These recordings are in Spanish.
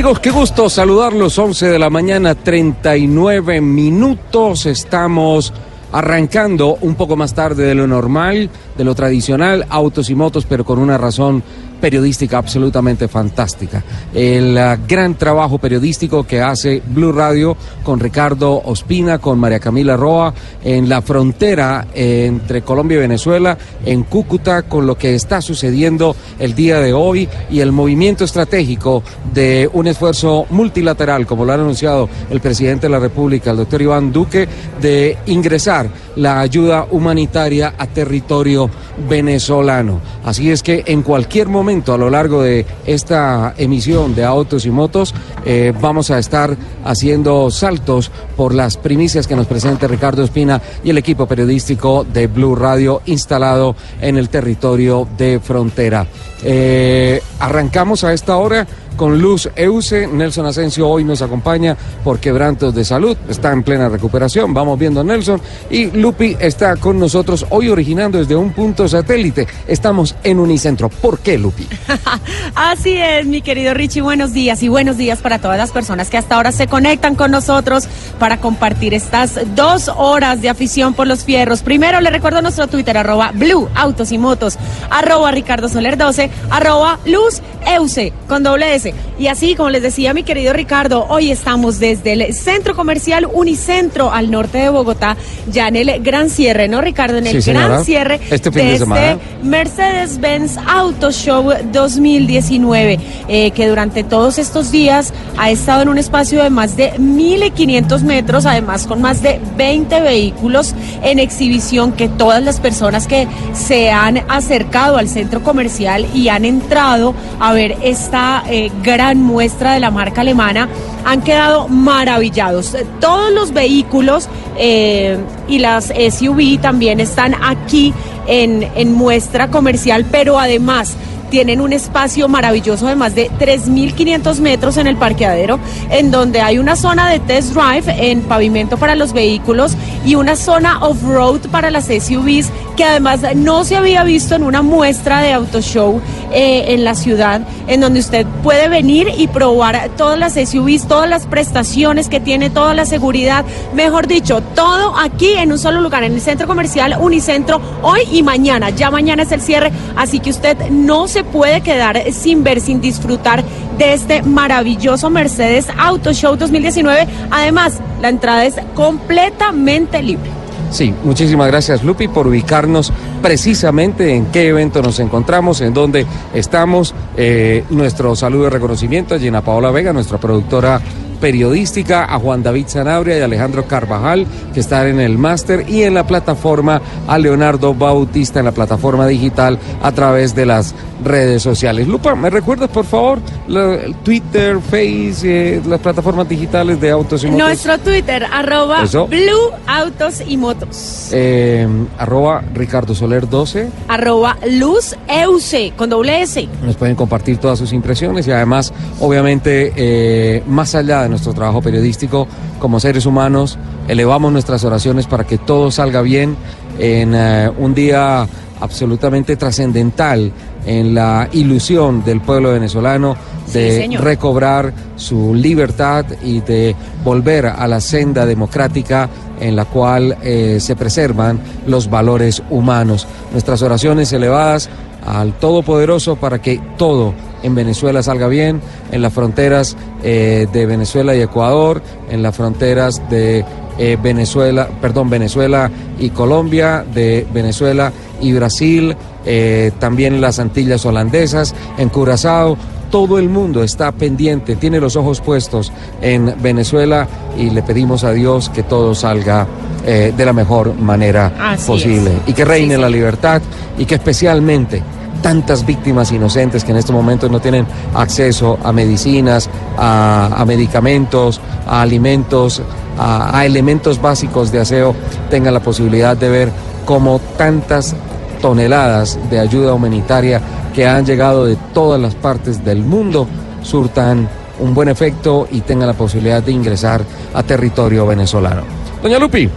¿Qué tal amigos? Qué gusto saludarlos. 11 de la mañana, 39 minutos. Estamos arrancando un poco más tarde de lo normal, de lo tradicional, autos y motos, pero con una razón periodística absolutamente fantástica. El uh, gran trabajo periodístico que hace Blue Radio con Ricardo Ospina, con María Camila Roa, en la frontera entre Colombia y Venezuela, en Cúcuta, con lo que está sucediendo el día de hoy y el movimiento estratégico de un esfuerzo multilateral, como lo ha anunciado el presidente de la República, el doctor Iván Duque, de ingresar la ayuda humanitaria a territorio venezolano. Así es que en cualquier momento a lo largo de esta emisión de autos y motos eh, vamos a estar haciendo saltos por las primicias que nos presenta Ricardo Espina y el equipo periodístico de Blue Radio instalado en el territorio de frontera. Eh, arrancamos a esta hora con Luz Euse. Nelson Asensio hoy nos acompaña por quebrantos de salud. Está en plena recuperación. Vamos viendo a Nelson. Y Lupi está con nosotros hoy originando desde un punto satélite. Estamos en Unicentro. ¿Por qué, Lupi? Así es, mi querido Richie. Buenos días y buenos días para todas las personas que hasta ahora se conectan con nosotros para compartir estas dos horas de afición por los fierros. Primero le recuerdo nuestro Twitter, arroba Blue Autos y Motos, arroba Ricardo Soler 12, arroba Luz Euse con doble S. Y así, como les decía mi querido Ricardo, hoy estamos desde el centro comercial Unicentro al norte de Bogotá, ya en el gran cierre, ¿no, Ricardo? En el Sí, gran cierre Este fin de este Mercedes-Benz Auto Show 2019, eh, que durante todos estos días ha estado en un espacio de más de 1.500 metros, además con más de 20 vehículos en exhibición, que todas las personas que se han acercado al centro comercial y han entrado a ver esta eh, gran muestra de la marca alemana han quedado maravillados. Todos los vehículos eh, y las SUV también están aquí en, en muestra comercial, pero además tienen un espacio maravilloso de más de 3.500 metros en el parqueadero, en donde hay una zona de test drive en pavimento para los vehículos y una zona off-road para las SUVs, que además no se había visto en una muestra de auto show eh, en la ciudad, en donde usted puede venir y probar todas las SUVs, todas las prestaciones que tiene, toda la seguridad, mejor dicho, todo aquí en un solo lugar, en el centro comercial Unicentro, hoy y mañana. Ya mañana es el cierre, así que usted no se puede quedar sin ver, sin disfrutar de este maravilloso Mercedes Auto Show 2019. Además, la entrada es completamente libre. Sí, muchísimas gracias Lupi por ubicarnos precisamente en qué evento nos encontramos, en dónde estamos. Eh, nuestro saludo de reconocimiento a Gina Paola Vega, nuestra productora periodística, a Juan David Sanabria y Alejandro Carvajal, que están en el máster, y en la plataforma a Leonardo Bautista en la plataforma digital a través de las redes sociales. Lupa, ¿me recuerdas por favor la- el Twitter, Face, eh, las plataformas digitales de autos y motos? Nuestro Twitter, arroba Eso. Blue Autos y Motos. Eh, arroba Ricardo Soler 12. Arroba Luz Euse, con doble S. Nos pueden compartir todas sus impresiones y además, obviamente, eh, más allá de nuestro trabajo periodístico, como seres humanos, elevamos nuestras oraciones para que todo salga bien en eh, un día absolutamente trascendental en la ilusión del pueblo venezolano de recobrar su libertad y de volver a la senda democrática en la cual eh, se preservan los valores humanos. Nuestras oraciones elevadas al Todopoderoso para que todo en Venezuela salga bien, en las fronteras eh, de Venezuela y Ecuador, en las fronteras de eh, Venezuela, perdón, Venezuela y Colombia, de Venezuela y Brasil, eh, también las Antillas holandesas, en Curazao. Todo el mundo está pendiente, tiene los ojos puestos en Venezuela y le pedimos a Dios que todo salga eh, de la mejor manera Así posible es. y que reine Sí, la sí. libertad y que especialmente tantas víctimas inocentes que en estos momentos no tienen acceso a medicinas, a, a medicamentos, a alimentos, a, a elementos básicos de aseo, tengan la posibilidad de ver cómo tantas toneladas de ayuda humanitaria que han llegado de todas las partes del mundo surtan un buen efecto y tengan la posibilidad de ingresar a territorio venezolano. Doña Lupi.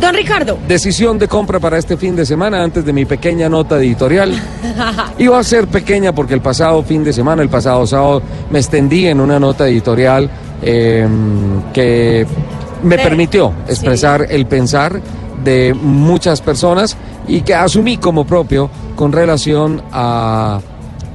Don Ricardo. Decisión de compra para este fin de semana antes de mi pequeña nota editorial. Iba a ser pequeña porque el pasado fin de semana, el pasado sábado, me extendí en una nota editorial eh, que me permitió expresar el pensar de muchas personas y que asumí como propio con relación a,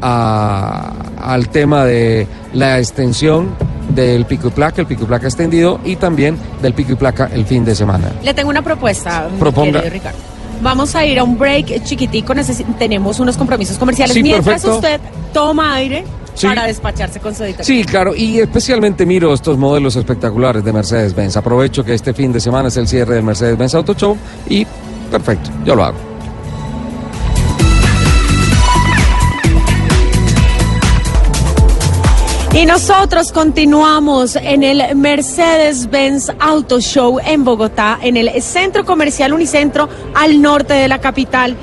a- al tema de la extensión del pico y placa, el pico y placa extendido y también del pico y placa el fin de semana. Le tengo una propuesta, Proponga. Ricardo. Vamos a ir a un break chiquitico, tenemos unos compromisos comerciales. Sí, Mientras perfecto. usted toma aire Sí. para despacharse con su editorial. Sí, claro, y especialmente miro estos modelos espectaculares de Mercedes-Benz. Aprovecho que este fin de semana es el cierre del Mercedes-Benz Auto Show y perfecto, yo lo hago. Y nosotros continuamos en el Mercedes-Benz Auto Show en Bogotá, en el Centro Comercial Unicentro al norte de la capital.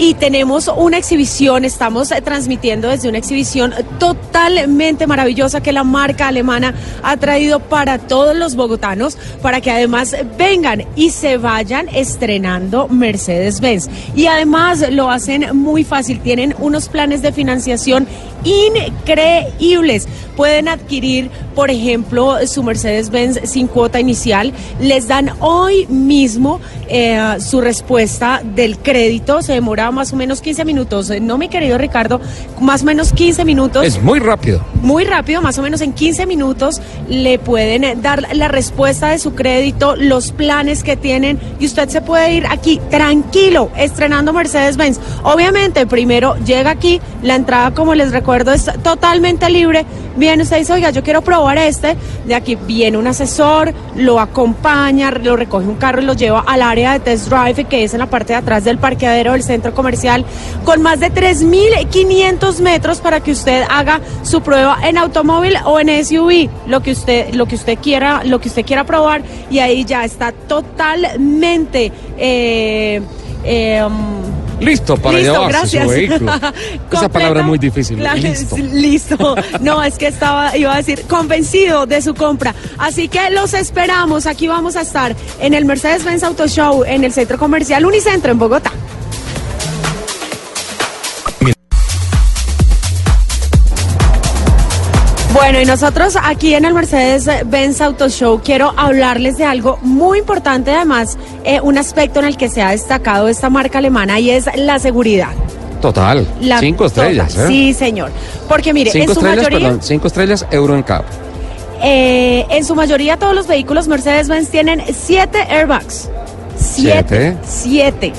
Y tenemos una exhibición, estamos eh, transmitiendo desde una exhibición totalmente maravillosa que la marca alemana ha traído para todos los bogotanos, para que además vengan y se vayan estrenando Mercedes-Benz. Y además lo hacen muy fácil, tienen unos planes de financiación increíbles. Pueden adquirir, por ejemplo, su Mercedes-Benz sin cuota inicial. Les dan hoy mismo eh, su respuesta del crédito. Se demora más o menos 15 minutos. Eh, No, mi querido Ricardo, más o menos 15 minutos Es muy rápido. muy rápido, más o menos en 15 minutos, le pueden eh, dar la respuesta de su crédito, los planes que tienen y usted se puede ir aquí tranquilo, estrenando Mercedes-Benz. Obviamente, primero llega aquí, la entrada, como les recuerdo, es totalmente libre. Viene usted dice, oiga, yo quiero probar este. De aquí viene un asesor, lo acompaña, lo recoge un carro y lo lleva al área de test drive, que es en la parte de atrás del parqueadero del centro comercial, con más de 3.500 metros para que usted haga su prueba en automóvil o en SUV, lo que usted, lo que usted quiera, lo que usted quiera probar, y ahí ya está totalmente eh, eh, um, Listo para Listo, llevarse gracias. su vehículo. Esa palabra es muy difícil. Listo. Listo. No, es que estaba, iba a decir, convencido de su compra. Así que los esperamos. Aquí vamos a estar en el Mercedes-Benz Auto Show, en el Centro Comercial Unicentro, en Bogotá. Bueno, y nosotros aquí en el Mercedes-Benz Auto Show quiero hablarles de algo muy importante, además, eh, un aspecto en el que se ha destacado esta marca alemana y es la seguridad. Total. La- cinco estrellas. total. ¿eh? Sí, señor. Porque mire, cinco en su estrellas, mayoría, perdón. Cinco estrellas, euro en cap. eh, en su mayoría todos los vehículos Mercedes-Benz tienen siete airbags. Siete. Siete.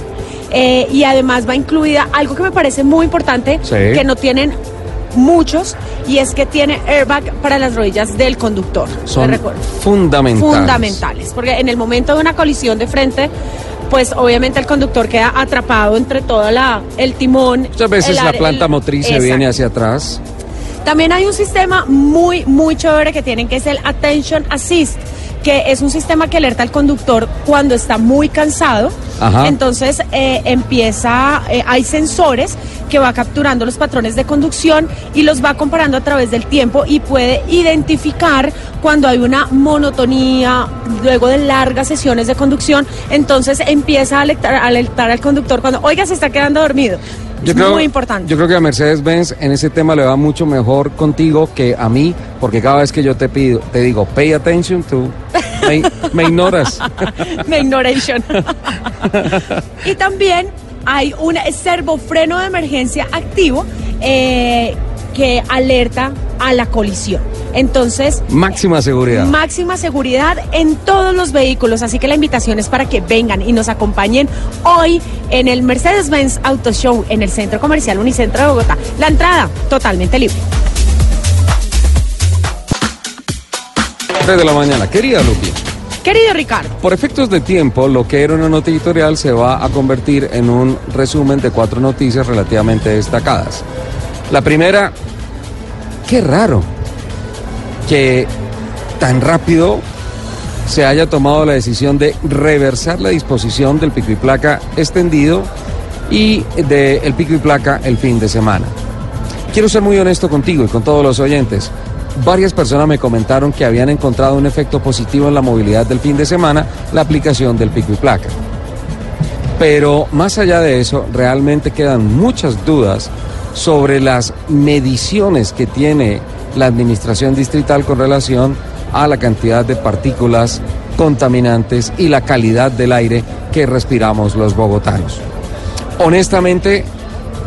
Eh, y además va incluida algo que me parece muy importante, Sí. que no tienen muchos, y es que tiene airbag para las rodillas del conductor. Son fundamentales. fundamentales, porque en el momento de una colisión de frente, pues obviamente el conductor queda atrapado entre toda la el timón. Muchas veces el la planta el- motriz se Exacto. viene hacia atrás. También hay un sistema muy, muy chévere que tienen, que es el Attention Assist, que es un sistema que alerta al conductor cuando está muy cansado. Ajá. Entonces eh, empieza, eh, hay sensores que va capturando los patrones de conducción y los va comparando a través del tiempo y puede identificar cuando hay una monotonía luego de largas sesiones de conducción. Entonces empieza a alertar, a alertar al conductor cuando, oiga, se está quedando dormido. Yo es creo, muy importante. Yo creo que a Mercedes-Benz en ese tema le va mucho mejor contigo que a mí, porque cada vez que yo te pido, te digo, pay attention, tú me, me ignoras. Me ignoration. y también hay un servofreno de emergencia activo eh, que alerta a la colisión. Entonces, Máxima seguridad. máxima seguridad en todos los vehículos. Así que la invitación es para que vengan y nos acompañen hoy en el Mercedes-Benz Auto Show en el Centro Comercial Unicentro de Bogotá. La entrada totalmente libre. 3 de la mañana. Querida Lupi, Querido Ricardo, por efectos de tiempo, lo que era una nota editorial se va a convertir en un resumen de cuatro noticias relativamente destacadas. La primera, qué raro que tan rápido se haya tomado la decisión de reversar la disposición del pico y placa extendido y del pico y placa el fin de semana. Quiero ser muy honesto contigo y con todos los oyentes. Varias personas me comentaron que habían encontrado un efecto positivo en la movilidad del fin de semana, la aplicación del pico y placa. Pero más allá de eso, realmente quedan muchas dudas sobre las mediciones que tiene la administración distrital con relación a la cantidad de partículas contaminantes y la calidad del aire que respiramos los bogotanos. Honestamente,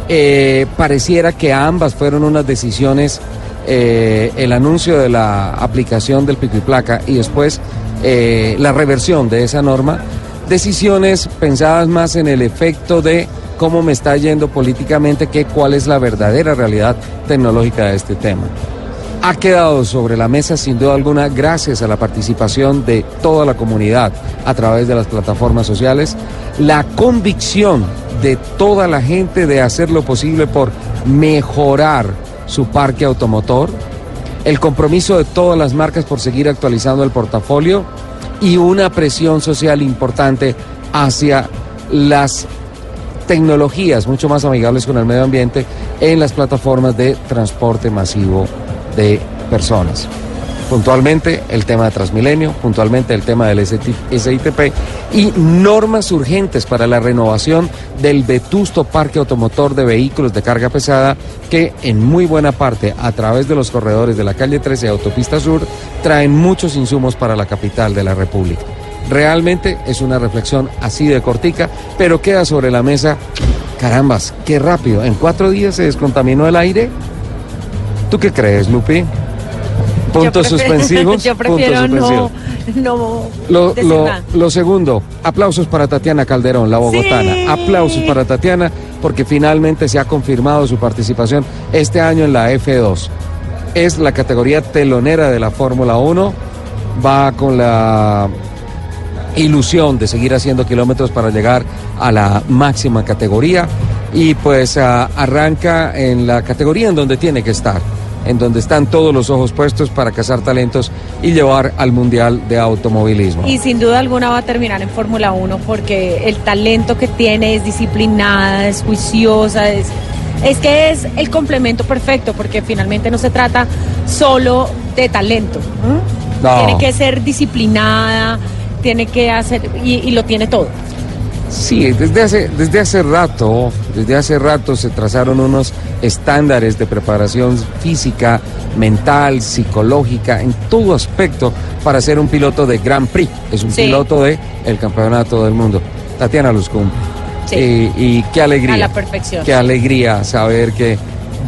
eh, pareciera que ambas fueron unas decisiones, eh, el anuncio de la aplicación del pico y placa y después eh, la reversión de esa norma, decisiones pensadas más en el efecto de cómo me está yendo políticamente que cuál es la verdadera realidad tecnológica de este tema. Ha quedado sobre la mesa sin duda alguna gracias a la participación de toda la comunidad a través de las plataformas sociales, la convicción de toda la gente de hacer lo posible por mejorar su parque automotor, el compromiso de todas las marcas por seguir actualizando el portafolio y una presión social importante hacia las tecnologías mucho más amigables con el medio ambiente en las plataformas de transporte masivo de personas. Puntualmente el tema de Transmilenio, puntualmente el tema del SITP y normas urgentes para la renovación del vetusto parque automotor de vehículos de carga pesada que en muy buena parte a través de los corredores de la calle 13 y Autopista Sur traen muchos insumos para la capital de la República. Realmente es una reflexión así de cortica, pero queda sobre la mesa, carambas, qué rápido, en cuatro días se descontaminó el aire. ¿Tú qué crees, Lupi? Puntos suspensivos. Yo prefiero no, no lo, lo, lo, segundo, aplausos para Tatiana Calderón, la bogotana. Sí. Aplausos para Tatiana porque finalmente se ha confirmado su participación este año en la F2. Es la categoría telonera de la Fórmula 1. Va con la ilusión de seguir haciendo kilómetros para llegar a la máxima categoría y pues uh, arranca en la categoría en donde tiene que estar en donde están todos los ojos puestos para cazar talentos y llevar al Mundial de Automovilismo. Y sin duda alguna va a terminar en Fórmula 1 porque el talento que tiene es disciplinada, es juiciosa, es, es que es el complemento perfecto porque finalmente no se trata solo de talento. ¿eh? No. Tiene que ser disciplinada, tiene que hacer y, y lo tiene todo. Sí, desde hace, desde hace rato, desde hace rato se trazaron unos estándares de preparación física, mental, psicológica, en todo aspecto para ser un piloto de Grand Prix. Es un Sí. piloto de el campeonato del mundo. Tatiana los cumple. Sí. Y, y qué alegría. A la perfección. Qué alegría saber que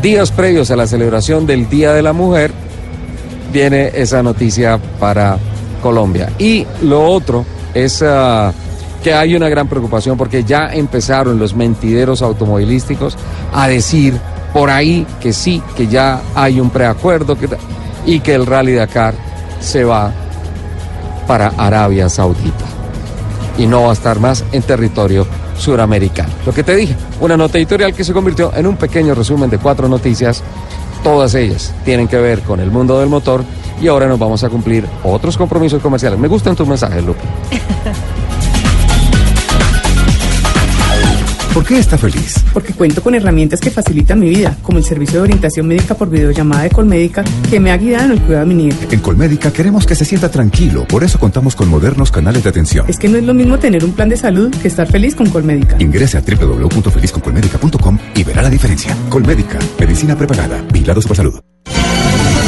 días previos a la celebración del Día de la Mujer viene esa noticia para Colombia. Y lo otro es ah, que hay una gran preocupación porque ya empezaron los mentideros automovilísticos a decir por ahí que sí, que ya hay un preacuerdo y que el Rally Dakar se va para Arabia Saudita y no va a estar más en territorio suramericano. Lo que te dije, una nota editorial que se convirtió en un pequeño resumen de cuatro noticias, todas ellas tienen que ver con el mundo del motor y ahora nos vamos a cumplir otros compromisos comerciales. Me gustan tus mensajes, Lupe. ¿Por qué está feliz? Porque cuento con herramientas que facilitan mi vida, como el servicio de orientación médica por videollamada de Colmédica, que me ha guiado en el cuidado de mi nieta. En Colmédica queremos que se sienta tranquilo, por eso contamos con modernos canales de atención. Es que no es lo mismo tener un plan de salud que estar feliz con Colmédica. Ingrese a www.felizconcolmédica.com y verá la diferencia. Colmédica, medicina preparada, vigilado por salud.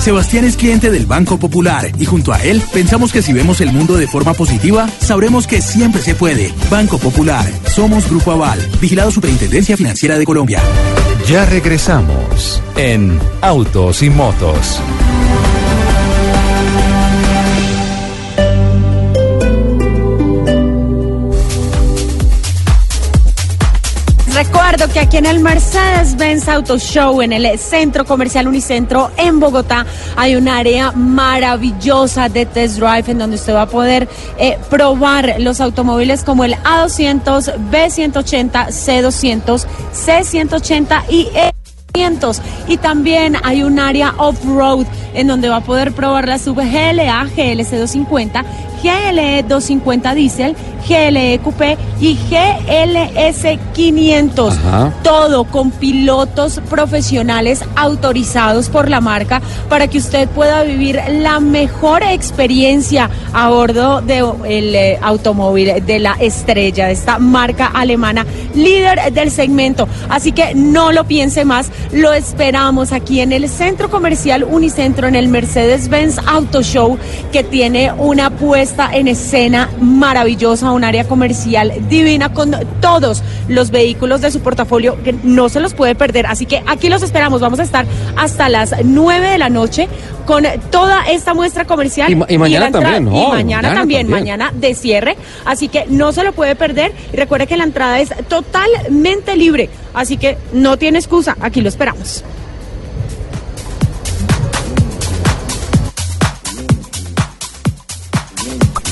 Sebastián es cliente del Banco Popular y junto a él pensamos que si vemos el mundo de forma positiva, sabremos que siempre se puede. Banco Popular, somos Grupo Aval, vigilado Superintendencia Financiera de Colombia. Ya regresamos en Autos y Motos. Recuerdo que aquí en el Mercedes-Benz Auto Show, en el Centro Comercial Unicentro en Bogotá, hay un área maravillosa de test drive en donde usted va a poder eh, probar los automóviles como el A200, B180, C200, C180 y y también hay un área off-road en donde va a poder probar la sub GLA GLC 250, GLE 250 Diesel, GLE Coupé y GLS 500. Ajá. Todo con pilotos profesionales autorizados por la marca para que usted pueda vivir la mejor experiencia a bordo del eh, automóvil de la estrella, de esta marca alemana líder del segmento. Así que no lo piense más, lo esperamos aquí en el centro comercial Unicentro, en el Mercedes-Benz Auto Show, que tiene una puesta en escena maravillosa, un área comercial divina con todos los vehículos de su portafolio que no se los puede perder. Así que aquí los esperamos, vamos a estar hasta las 9 de la noche con toda esta muestra comercial. Y ma- y mañana también, ¿no? Y mañana, Mañana también, también. mañana de cierre, así que no se lo puede perder. Y recuerde que la entrada es totalmente libre, así que no tiene excusa, aquí lo esperamos.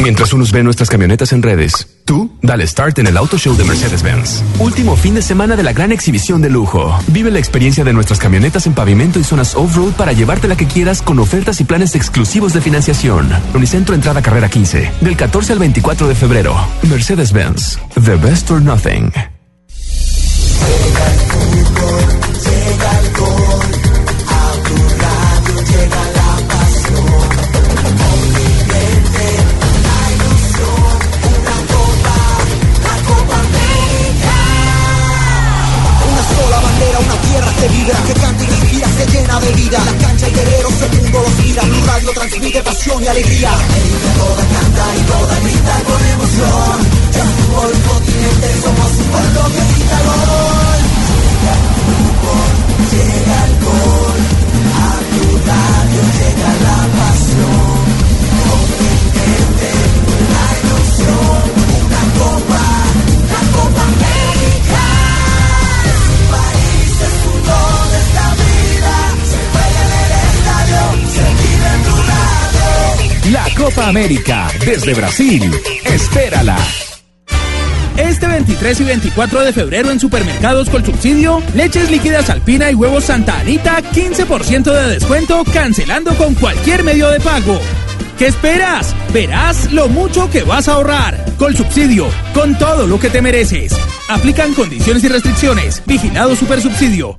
Mientras unos ven nuestras camionetas en redes, tú dale start en el Auto Show de Mercedes-Benz. Último fin de semana de la gran exhibición de lujo. Vive la experiencia de nuestras camionetas en pavimento y zonas off-road para llevarte la que quieras con ofertas y planes exclusivos de financiación. Unicentro Entrada Carrera 15, del 14 al 24 de febrero. Mercedes-Benz, the best or nothing. Alegría. América, desde Brasil. Espérala. Este 23 y 24 de febrero en supermercados con subsidio, leches líquidas alpina y huevos Santa Anita, 15% de descuento cancelando con cualquier medio de pago. ¿Qué esperas? Verás lo mucho que vas a ahorrar. Con subsidio, con todo lo que te mereces. Aplican condiciones y restricciones. Vigilado Supersubsidio.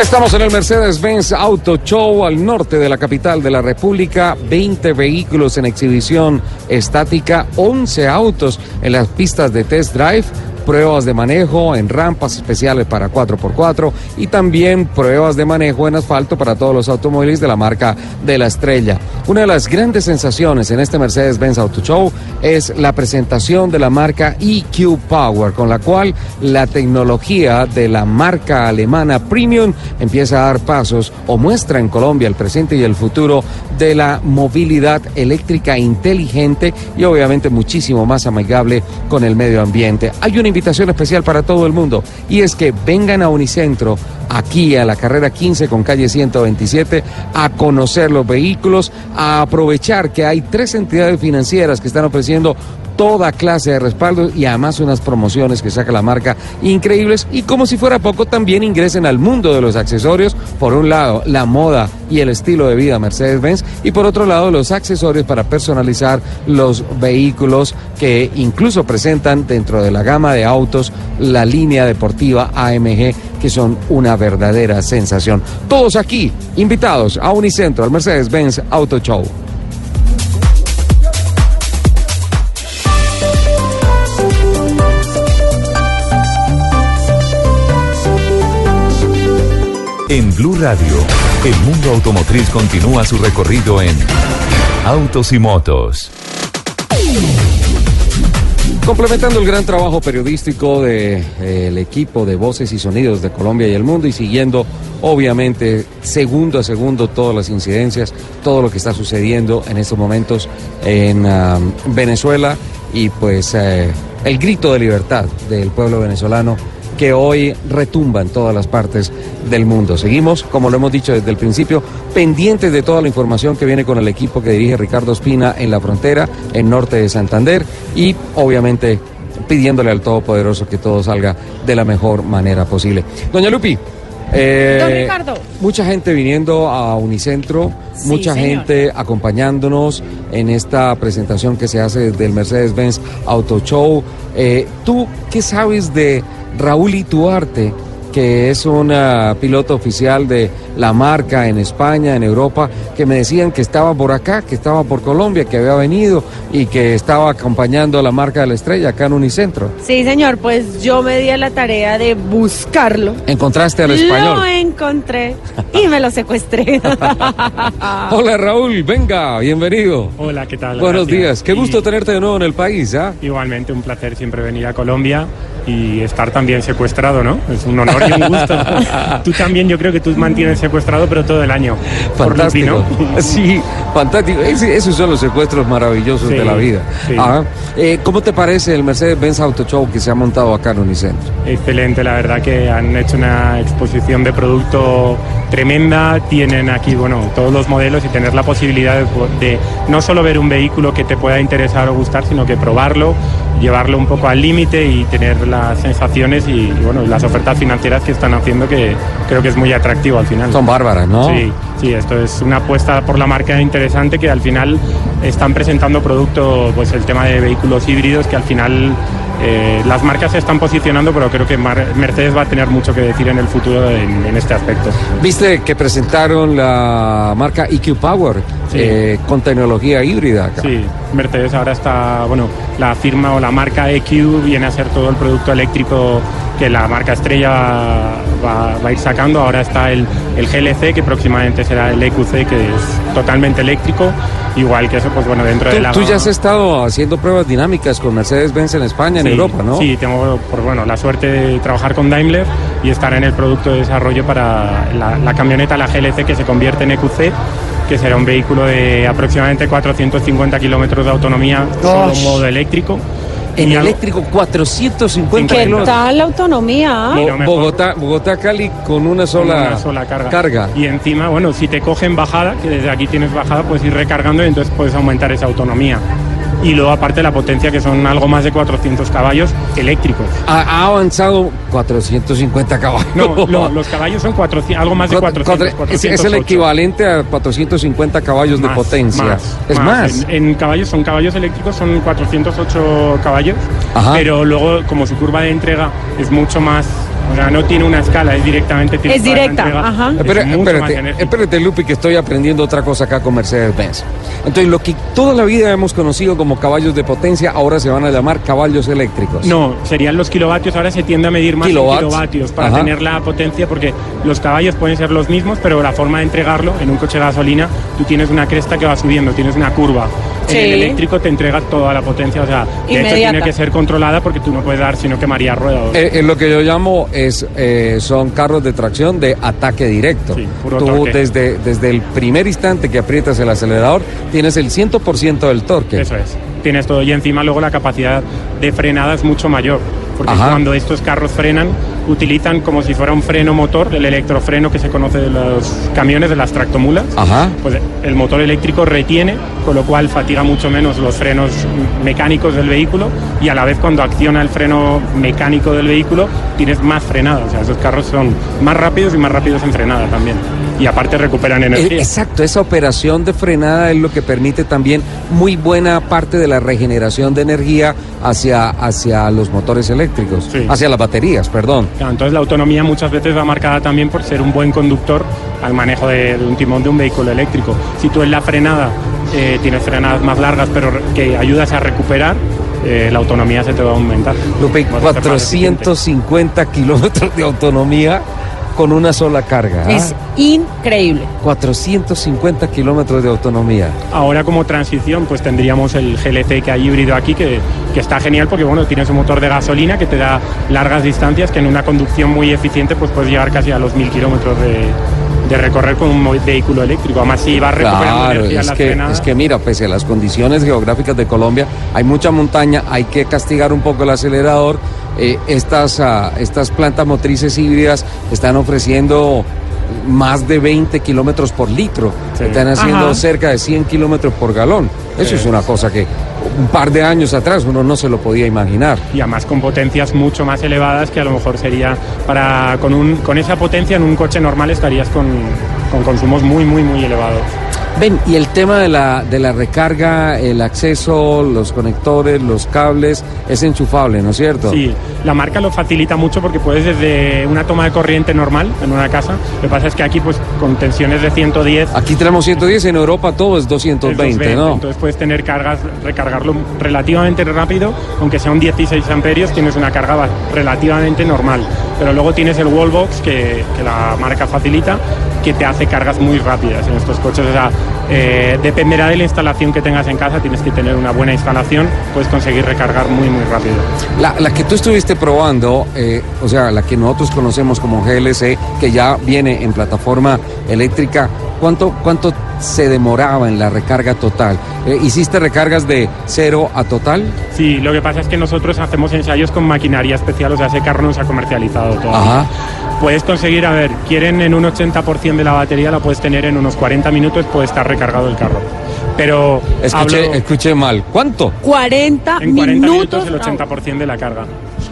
Estamos en el Mercedes-Benz Auto Show al norte de la capital de la República. 20 vehículos en exhibición estática, 11 autos en las pistas de test drive, pruebas de manejo en rampas especiales para 4x4 y también pruebas de manejo en asfalto para todos los automóviles de la marca de la estrella. Una de las grandes sensaciones en este Mercedes-Benz Auto Show es la presentación de la marca EQ Power, con la cual la tecnología de la marca alemana Premium empieza a dar pasos o muestra en Colombia el presente y el futuro de la movilidad eléctrica inteligente y obviamente muchísimo más amigable con el medio ambiente. Hay una invitación especial para todo el mundo y es que vengan a Unicentro aquí a la carrera 15 con calle 127 a conocer los vehículos, a aprovechar que hay tres entidades financieras que están ofreciendo toda clase de respaldo y además unas promociones que saca la marca increíbles y como si fuera poco también ingresen al mundo de los accesorios, por un lado la moda y el estilo de vida Mercedes-Benz y por otro lado los accesorios para personalizar los vehículos que incluso presentan dentro de la gama de autos la línea deportiva AMG que son una verdadera sensación. Todos aquí invitados a Unicentro, al Mercedes-Benz Auto Show. En Blue Radio, el mundo automotriz continúa su recorrido en Autos y Motos. Complementando el gran trabajo periodístico del equipo de voces y sonidos de Colombia y el mundo y siguiendo obviamente segundo a segundo todas las incidencias, todo lo que está sucediendo en estos momentos en Venezuela y pues eh, el grito de libertad del pueblo venezolano que hoy retumba en todas las partes del mundo. Seguimos, como lo hemos dicho desde el principio, pendientes de toda la información que viene con el equipo que dirige Ricardo Espina en la frontera, en norte de Santander, y obviamente pidiéndole al Todopoderoso que todo salga de la mejor manera posible. Doña Lupi. eh, Don Ricardo. Mucha gente viniendo a Unicentro, Sí, mucha señor. gente acompañándonos en esta presentación que se hace del Mercedes-Benz Auto Show. Eh, ¿Tú qué sabes de Raúl Ituarte, que es un ah, piloto oficial de la marca en España, en Europa, que me decían que estaba por acá, que estaba por Colombia, que había venido y que estaba acompañando a la marca de la estrella acá en Unicentro? Sí, señor, pues yo me di a la tarea de buscarlo. ¿Encontraste al Lo español? encontré y me lo secuestré. Hola Raúl, venga, bienvenido. Hola, ¿qué tal? Buenos Gracias. días, qué Y gusto tenerte de nuevo en el país, ¿ah? Igualmente, un placer siempre venir a Colombia y estar también secuestrado, ¿no? Es un honor y un gusto. tú también, yo creo que tú mantienes secuestrado, pero todo el año. Por Fantástico. ¿no? Sí, fantástico. Esos son los secuestros maravillosos Sí, de la vida. sí. Ajá. Eh, ¿Cómo te parece el Mercedes-Benz Auto Show que se ha montado acá en Unicentro? Excelente, la verdad que han hecho una exposición de producto tremenda. Tienen aquí, bueno, todos los modelos y tener la posibilidad de, de no solo ver un vehículo que te pueda interesar o gustar, sino que probarlo, llevarlo un poco al límite y tener las sensaciones y, y, bueno, las ofertas financieras que están haciendo que creo que es muy atractivo al final. Son bárbaras, ¿no? Sí, sí, esto es una apuesta por la marca interesante que al final están presentando producto, pues el tema de vehículos híbridos que al final eh, las marcas se están posicionando, pero creo que Mar- Mercedes va a tener mucho que decir en el futuro en, en este aspecto. Viste que presentaron la marca EQ Power Sí. eh, con tecnología híbrida acá. Sí, Mercedes ahora está, bueno, la firma o la marca EQ viene a ser todo el producto eléctrico que la marca estrella va, va a ir sacando. Ahora está el, el GLC, que próximamente será el EQC, que es totalmente eléctrico. Igual que eso, pues bueno, dentro de Tú, la... tú ya has estado haciendo pruebas dinámicas con Mercedes-Benz en España, en Sí, Europa, ¿no? Sí, tengo por, bueno, la suerte de trabajar con Daimler y estar en el producto de desarrollo para la, la camioneta, la GLC, que se convierte en EQC, que será un vehículo de aproximadamente 450 kilómetros de autonomía, solo modo eléctrico. En eléctrico 450 ¿Qué kilómetros. tal la autonomía? Mejor- Bogotá, Bogotá, Cali con una sola, una sola carga. carga. Y encima, bueno, si te cogen bajada, que desde aquí tienes bajada, puedes ir recargando y entonces puedes aumentar esa autonomía. Y luego aparte la potencia, que son algo más de 400 caballos eléctricos. Ha, ha avanzado 450 caballos. No, lo- los caballos son 400, algo más de Cuatro- 400. cuatro- es, es el 408. equivalente a 450 caballos de potencia. más, es más. En, en caballos son caballos eléctricos, son 408 caballos, Ajá. pero luego como su curva de entrega es mucho más, o sea, no tiene una escala, es directamente tiene Es directa, entrega, ajá. es Espera- espérate, espérate, Lupi, que estoy aprendiendo otra cosa acá con Mercedes-Benz. Entonces, lo que toda la vida hemos conocido como caballos de potencia, ahora se van a llamar caballos eléctricos. No, serían los kilovatios. Ahora se tiende a medir más en Kilowatts. kilovatios para Ajá. tener la potencia, porque los caballos pueden ser los mismos, pero la forma de entregarlo en un coche de gasolina, tú tienes una cresta que va subiendo, tienes una curva. Sí. En el eléctrico te entrega toda la potencia, o sea, de hecho tiene que ser controlada porque tú no puedes dar, sino que María rueda. Eh, eh, lo que yo llamo es eh, son carros de tracción de ataque directo. Sí, puro Tú torque. desde, desde el primer instante que aprietas el acelerador tienes el 100% del torque. Eso es. Tienes todo y encima luego la capacidad de frenada es mucho mayor. Porque Ajá. cuando estos carros frenan, utilizan como si fuera un freno motor, el electrofreno que se conoce de los camiones, de las tractomulas. Ajá. Pues el motor eléctrico retiene, con lo cual fatiga mucho menos los frenos mecánicos del vehículo y a la vez cuando acciona el freno mecánico del vehículo tienes más frenada. O sea, esos carros son más rápidos y más rápidos en frenada también. Y aparte recuperan Eh, energía. Exacto, esa operación de frenada es lo que permite también muy buena parte de la regeneración de energía hacia, hacia los motores eléctricos, Sí. hacia las baterías, perdón. Claro, Entonces la autonomía muchas veces va marcada también por ser un buen conductor al manejo de, de un timón de un vehículo eléctrico. Si tú en la frenada eh, tienes frenadas más largas pero que ayudas a recuperar, eh, la autonomía se te va a aumentar. Lupe, Vas a ser más eficiente. 450 kilómetros de autonomía con una sola carga. ¿ah? Es increíble. 450 kilómetros de autonomía. Ahora como transición pues tendríamos el GLC que hay híbrido aquí que, que está genial porque bueno tienes un motor de gasolina que te da largas distancias que en una conducción muy eficiente pues puedes llegar casi a los mil kilómetros de, de recorrer con un vehículo eléctrico. Además si vas recuperando Claro, energía en es la que, frenada. es que mira, pese a las condiciones geográficas de Colombia, hay mucha montaña, hay que castigar un poco el acelerador. Eh, estas, ah, estas plantas motrices híbridas están ofreciendo más de 20 kilómetros por litro, están haciendo Ajá. cerca de 100 kilómetros por galón. Eso es una cosa que un par de años atrás uno no se lo podía imaginar. y además con potencias mucho más elevadas que a lo mejor sería para con un con esa potencia en un coche normal estarías con, con consumos muy muy muy elevados. Ven, y el tema de la, de la recarga, el acceso, los conectores, los cables, es enchufable, ¿no es cierto? Sí, la marca lo facilita mucho porque puedes desde una toma de corriente normal en una casa, lo que pasa es que aquí pues con tensiones de 110 Aquí tenemos 110, en Europa todo es 220, ¿no? Entonces puedes tener cargas, recargarlo relativamente rápido, aunque sea un 16 amperios, tienes una carga relativamente normal. Pero luego tienes el wallbox que, que la marca facilita, que te hace cargas muy rápidas en estos coches. Eh, dependerá de la instalación que tengas en casa, tienes que tener una buena instalación, puedes conseguir recargar muy muy rápido. La, la que tú estuviste probando, eh, o sea, la que nosotros conocemos como GLC, que ya viene en plataforma eléctrica, ¿cuánto, cuánto se demoraba en la recarga total? Eh, ¿Hiciste recargas de cero a total? Sí, lo que pasa es que nosotros hacemos ensayos con maquinaria especial, o sea, ese carro no se ha comercializado todavía. Ajá. Puedes conseguir, a ver, quieren en un 80% de la batería, la puedes tener en unos 40 minutos, puede estar recargado el carro. Pero Escuché, hablo- escuché mal. ¿Cuánto? 40, en 40 minutos. minutos el 80% de la carga.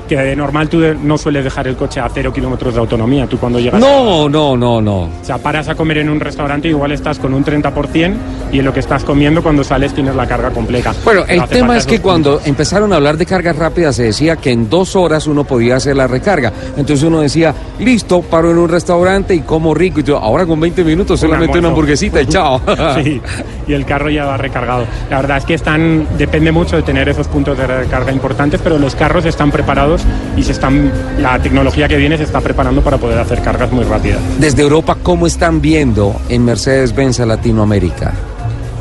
Que de normal tú no sueles dejar el coche a 0 kilómetros de autonomía, tú cuando llegas... No, no, no, no. O sea, paras a comer en un restaurante, igual estás con un 30% y en lo que estás comiendo cuando sales tienes la carga completa. Bueno, No el tema es que cuando empezaron a hablar de cargas rápidas se decía que en dos horas uno podía hacer la recarga. Entonces uno decía, listo, paro en un restaurante y como rico. Y yo, ahora con 20 minutos solamente una almuerzo. hamburguesita y chao. Sí, y el carro ya va recargado. La verdad es que están, depende mucho de tener esos puntos de recarga importantes, pero los carros están preparados y se están, la tecnología que viene se está preparando para poder hacer cargas muy rápidas. Desde Europa, ¿cómo están viendo en Mercedes-Benz a Latinoamérica?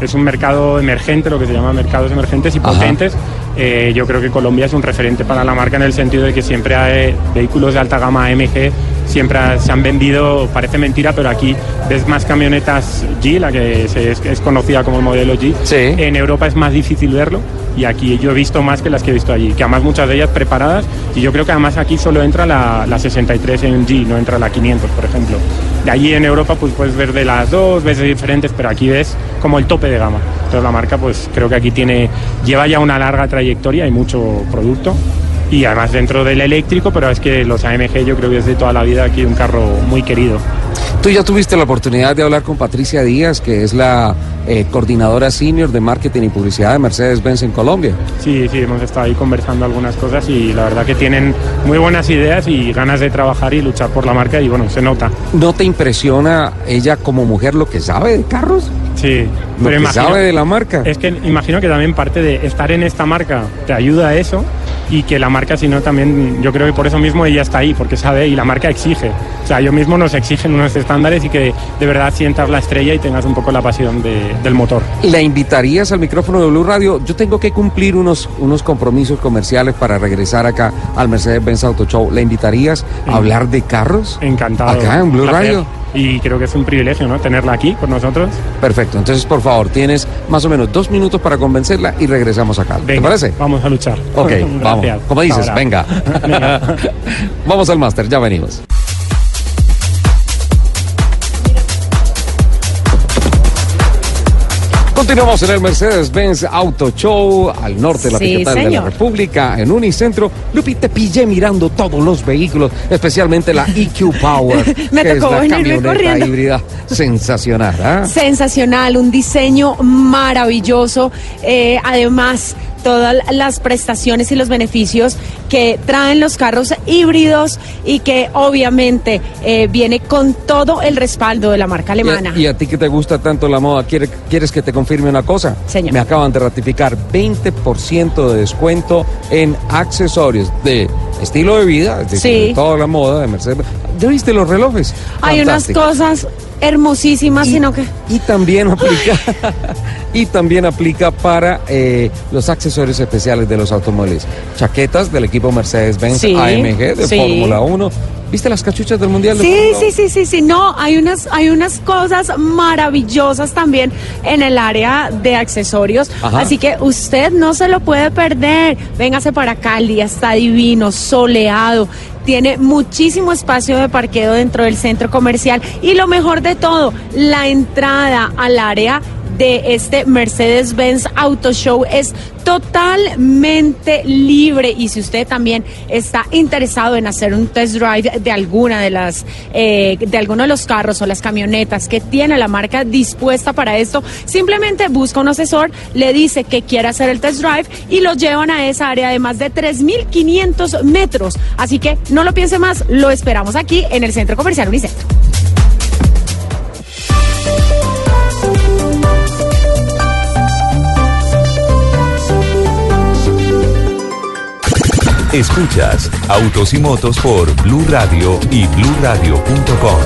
Es un mercado emergente, lo que se llama mercados emergentes y Ajá. potentes. Eh, yo creo que Colombia es un referente para la marca en el sentido de que siempre hay vehículos de alta gama AMG, siempre se han vendido, parece mentira, pero aquí ves más camionetas G, la que es, es conocida como el modelo G. En Europa es más difícil verlo y aquí yo he visto más que las que he visto allí, que además muchas de ellas preparadas y yo creo que además aquí solo entra la, la 63 en G, no entra la 500, por ejemplo. De allí en Europa pues puedes ver de las dos, ves de diferentes, pero aquí ves como el tope de gama. Entonces la marca pues creo que aquí tiene, lleva ya una larga trayectoria y mucho producto. Y además dentro del eléctrico, pero es que los AMG yo creo que es de toda la vida aquí un carro muy querido. Tú ya tuviste la oportunidad de hablar con Patricia Díaz, que es la eh, coordinadora senior de marketing y publicidad de Mercedes-Benz en Colombia. Sí, sí, hemos estado ahí conversando algunas cosas y la verdad que tienen muy buenas ideas y ganas de trabajar y luchar por la marca y bueno, se nota. ¿No te impresiona ella como mujer lo que sabe de carros? Sí, Lo que sabe de la marca. Es que imagino que también parte de estar en esta marca te ayuda a eso y que la marca, si no, también yo creo que por eso mismo ella está ahí, porque sabe y la marca exige. O sea, ellos mismos nos exigen unos estándares y que de verdad sientas la estrella y tengas un poco la pasión de- del motor. ¿La invitarías al micrófono de Blue Radio? Yo tengo que cumplir unos, unos compromisos comerciales para regresar acá al Mercedes-Benz Auto Show. ¿La invitarías a hablar de carros? Encantado. Acá en Blue. Radio. Y creo que es un privilegio, ¿no? Tenerla aquí con nosotros. Perfecto. Entonces, por favor, tienes más o menos dos minutos para convencerla y regresamos acá. ¿Te parece? Vamos a luchar. Ok, vamos. Como dices, venga. Venga. vamos al máster, ya venimos. Continuamos en el Mercedes-Benz Auto Show al norte de la Sí, capital de la. República, en Unicentro. Lupi, te pillé mirando todos los vehículos, especialmente la EQ Power, Me que es tocó la venirme camioneta corriendo. híbrida sensacional. ¿ah? Sensacional, un diseño maravilloso. eh, además, todas las prestaciones y los beneficios que traen los carros híbridos y que obviamente eh, viene con todo el respaldo de la marca alemana. Y a, y a ti que te gusta tanto la moda, ¿quiere- ¿quieres que te confirme una cosa? Señor. Me acaban de ratificar 20% de descuento en accesorios de estilo de vida, es decir, Sí. de toda la moda de Mercedes. ¿Ya viste los relojes? Hay unas cosas hermosísimas, sino que... Y también aplica, y también aplica para eh, los accesorios especiales de los automóviles. Chaquetas del equipo Mercedes-Benz Sí, AMG de sí. Fórmula 1. ¿Viste las cachuchas del Mundial de Sí, Fórmula sí, sí, sí, sí, no, hay unas, hay unas cosas maravillosas también en el área de accesorios, Ajá. así que usted no se lo puede perder. Véngase para acá, el día está divino, soleado. Tiene muchísimo espacio de parqueo dentro del centro comercial. Y lo mejor de todo, la entrada al área de este Mercedes-Benz Auto Show es totalmente libre y si usted también está interesado en hacer un test drive de alguna de las eh, de alguno de los carros o las camionetas que tiene la marca dispuesta para esto, simplemente busca un asesor, le dice que quiere hacer el test drive y lo llevan a esa área de más de 3.500 metros. Así que no lo piense más, lo esperamos aquí en el Centro Comercial Unicentro. Escuchas Autos y Motos por Blue Radio y BlueRadio.com.